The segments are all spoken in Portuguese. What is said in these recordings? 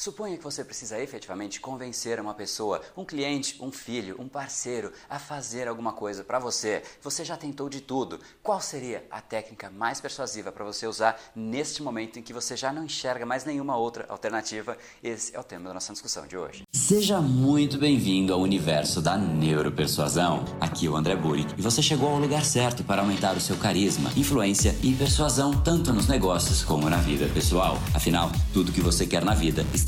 Suponha que você precisa efetivamente convencer uma pessoa, um cliente, um filho, um parceiro a fazer alguma coisa para você. Você já tentou de tudo. Qual seria a técnica mais persuasiva para você usar neste momento em que você já não enxerga mais nenhuma outra alternativa? Esse é o tema da nossa discussão de hoje. Seja muito bem-vindo ao universo da neuropersuasão. Aqui é o André Burick e você chegou ao lugar certo para aumentar o seu carisma, influência e persuasão tanto nos negócios como na vida pessoal. Afinal, tudo que você quer na vida está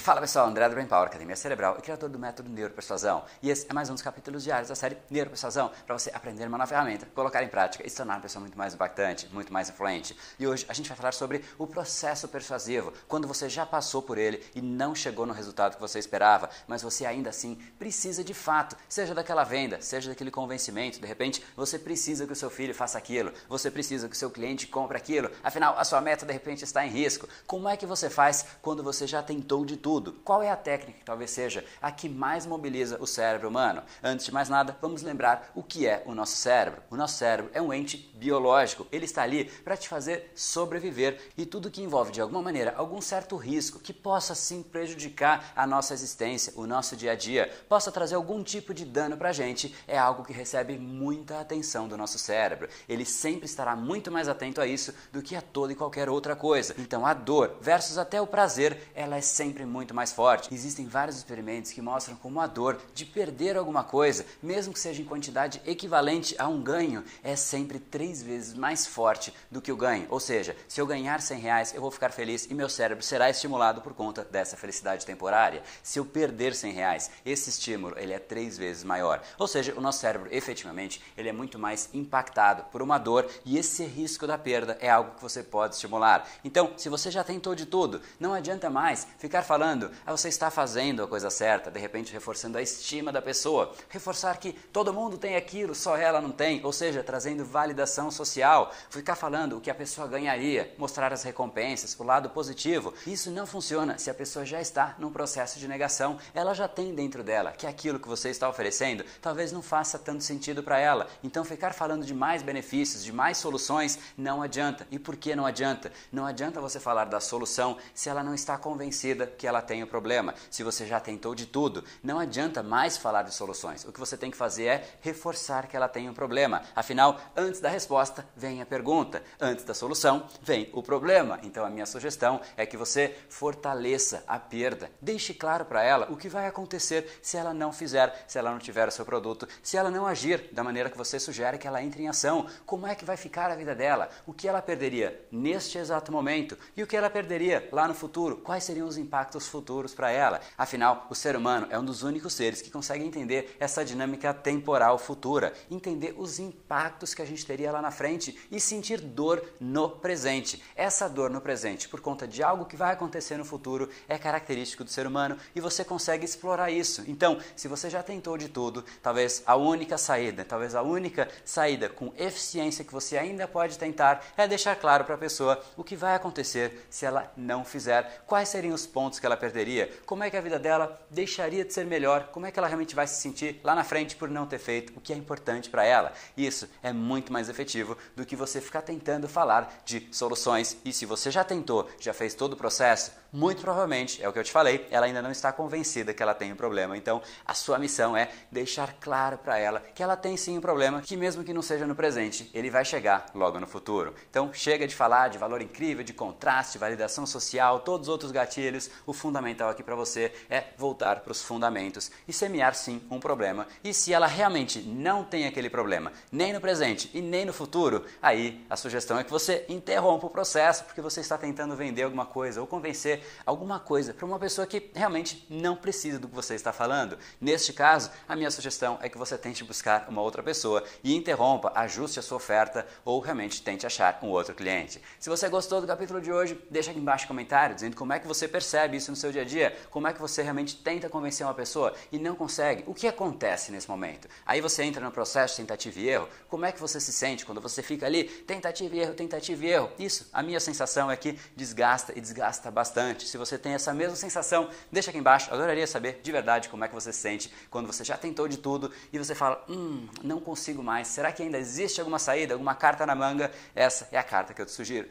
Fala pessoal, André do Brain Power, Academia Cerebral e criador do método Neuropersuasão. E esse é mais um dos capítulos diários da série Neuropersuasão, para você aprender uma nova ferramenta, colocar em prática e se tornar uma pessoa muito mais impactante, muito mais influente. E hoje a gente vai falar sobre o processo persuasivo, quando você já passou por ele e não chegou no resultado que você esperava, mas você ainda assim precisa de fato, seja daquela venda, seja daquele convencimento, de repente você precisa que o seu filho faça aquilo, você precisa que o seu cliente compre aquilo, afinal a sua meta de repente está em risco. Como é que você faz quando você já tentou de tudo? Tudo. Qual é a técnica que talvez seja a que mais mobiliza o cérebro humano? Antes de mais nada, vamos lembrar o que é o nosso cérebro. O nosso cérebro é um ente biológico. Ele está ali para te fazer sobreviver e tudo que envolve de alguma maneira algum certo risco que possa sim prejudicar a nossa existência, o nosso dia a dia, possa trazer algum tipo de dano para a gente, é algo que recebe muita atenção do nosso cérebro. Ele sempre estará muito mais atento a isso do que a toda e qualquer outra coisa. Então a dor versus até o prazer, ela é sempre muito muito mais forte. Existem vários experimentos que mostram como a dor de perder alguma coisa, mesmo que seja em quantidade equivalente a um ganho, é sempre três vezes mais forte do que o ganho. Ou seja, se eu ganhar 100 reais, eu vou ficar feliz e meu cérebro será estimulado por conta dessa felicidade temporária. Se eu perder 100 reais, esse estímulo ele é três vezes maior. Ou seja, o nosso cérebro efetivamente ele é muito mais impactado por uma dor e esse risco da perda é algo que você pode estimular. Então, se você já tentou de tudo, não adianta mais ficar falando falando, ah, você está fazendo a coisa certa, de repente reforçando a estima da pessoa, reforçar que todo mundo tem aquilo, só ela não tem, ou seja, trazendo validação social, ficar falando o que a pessoa ganharia, mostrar as recompensas, o lado positivo. Isso não funciona se a pessoa já está num processo de negação, ela já tem dentro dela que aquilo que você está oferecendo talvez não faça tanto sentido para ela. Então ficar falando de mais benefícios, de mais soluções, não adianta. E por que não adianta? Não adianta você falar da solução se ela não está convencida que ela tem o problema. Se você já tentou de tudo, não adianta mais falar de soluções. O que você tem que fazer é reforçar que ela tem um problema. Afinal, antes da resposta vem a pergunta, antes da solução vem o problema. Então a minha sugestão é que você fortaleça a perda. Deixe claro para ela o que vai acontecer se ela não fizer, se ela não tiver o seu produto, se ela não agir da maneira que você sugere que ela entre em ação. Como é que vai ficar a vida dela? O que ela perderia neste exato momento e o que ela perderia lá no futuro? Quais seriam os impactos futuros para ela. Afinal, o ser humano é um dos únicos seres que consegue entender essa dinâmica temporal futura, entender os impactos que a gente teria lá na frente e sentir dor no presente. Essa dor no presente, por conta de algo que vai acontecer no futuro, é característico do ser humano e você consegue explorar isso. Então, se você já tentou de tudo, talvez a única saída, talvez a única saída com eficiência que você ainda pode tentar é deixar claro para a pessoa o que vai acontecer se ela não fizer, quais seriam os pontos que ela perderia? Como é que a vida dela deixaria de ser melhor? Como é que ela realmente vai se sentir lá na frente por não ter feito o que é importante para ela? Isso é muito mais efetivo do que você ficar tentando falar de soluções. E se você já tentou, já fez todo o processo, muito provavelmente, é o que eu te falei, ela ainda não está convencida que ela tem um problema. Então, a sua missão é deixar claro para ela que ela tem sim um problema, que mesmo que não seja no presente, ele vai chegar logo no futuro. Então, chega de falar de valor incrível, de contraste, validação social, todos os outros gatilhos. O fundamental aqui para você é voltar para os fundamentos e semear sim um problema. E se ela realmente não tem aquele problema, nem no presente e nem no futuro, aí a sugestão é que você interrompa o processo, porque você está tentando vender alguma coisa ou convencer alguma coisa para uma pessoa que realmente não precisa do que você está falando. Neste caso, a minha sugestão é que você tente buscar uma outra pessoa e interrompa, ajuste a sua oferta ou realmente tente achar um outro cliente. Se você gostou do capítulo de hoje, deixa aqui embaixo um comentário dizendo como é que você percebe isso no seu dia a dia? Como é que você realmente tenta convencer uma pessoa e não consegue? O que acontece nesse momento? Aí você entra no processo de tentativa e erro. Como é que você se sente quando você fica ali, tentativa e erro, tentativa e erro? Isso, a minha sensação é que desgasta e desgasta bastante. Se você tem essa mesma sensação, deixa aqui embaixo. Adoraria saber de verdade como é que você se sente quando você já tentou de tudo e você fala, hum, não consigo mais. Será que ainda existe alguma saída, alguma carta na manga? Essa é a carta que eu te sugiro.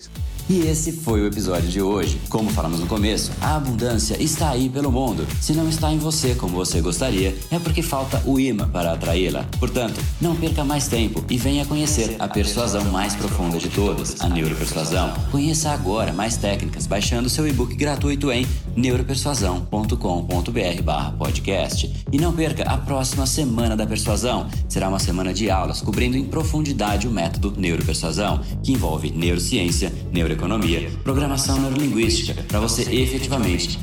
E esse foi o episódio de hoje. Como falamos no começo, a abundância está aí pelo mundo. Se não está em você como você gostaria, é porque falta o imã para atraí-la. Portanto, não perca mais tempo e venha conhecer a persuasão mais profunda de todas, a neuropersuasão. Conheça agora mais técnicas baixando seu e-book gratuito em neuropersuasão.com.br/podcast. E não perca a próxima semana da persuasão. Será uma semana de aulas cobrindo em profundidade o método neuropersuasão, que envolve neurociência, neuroeconomia economia, programação neurolinguística, para você efetivamente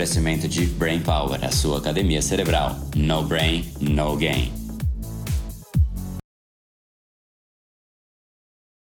de Brain Power, a sua academia cerebral. No brain, no gain.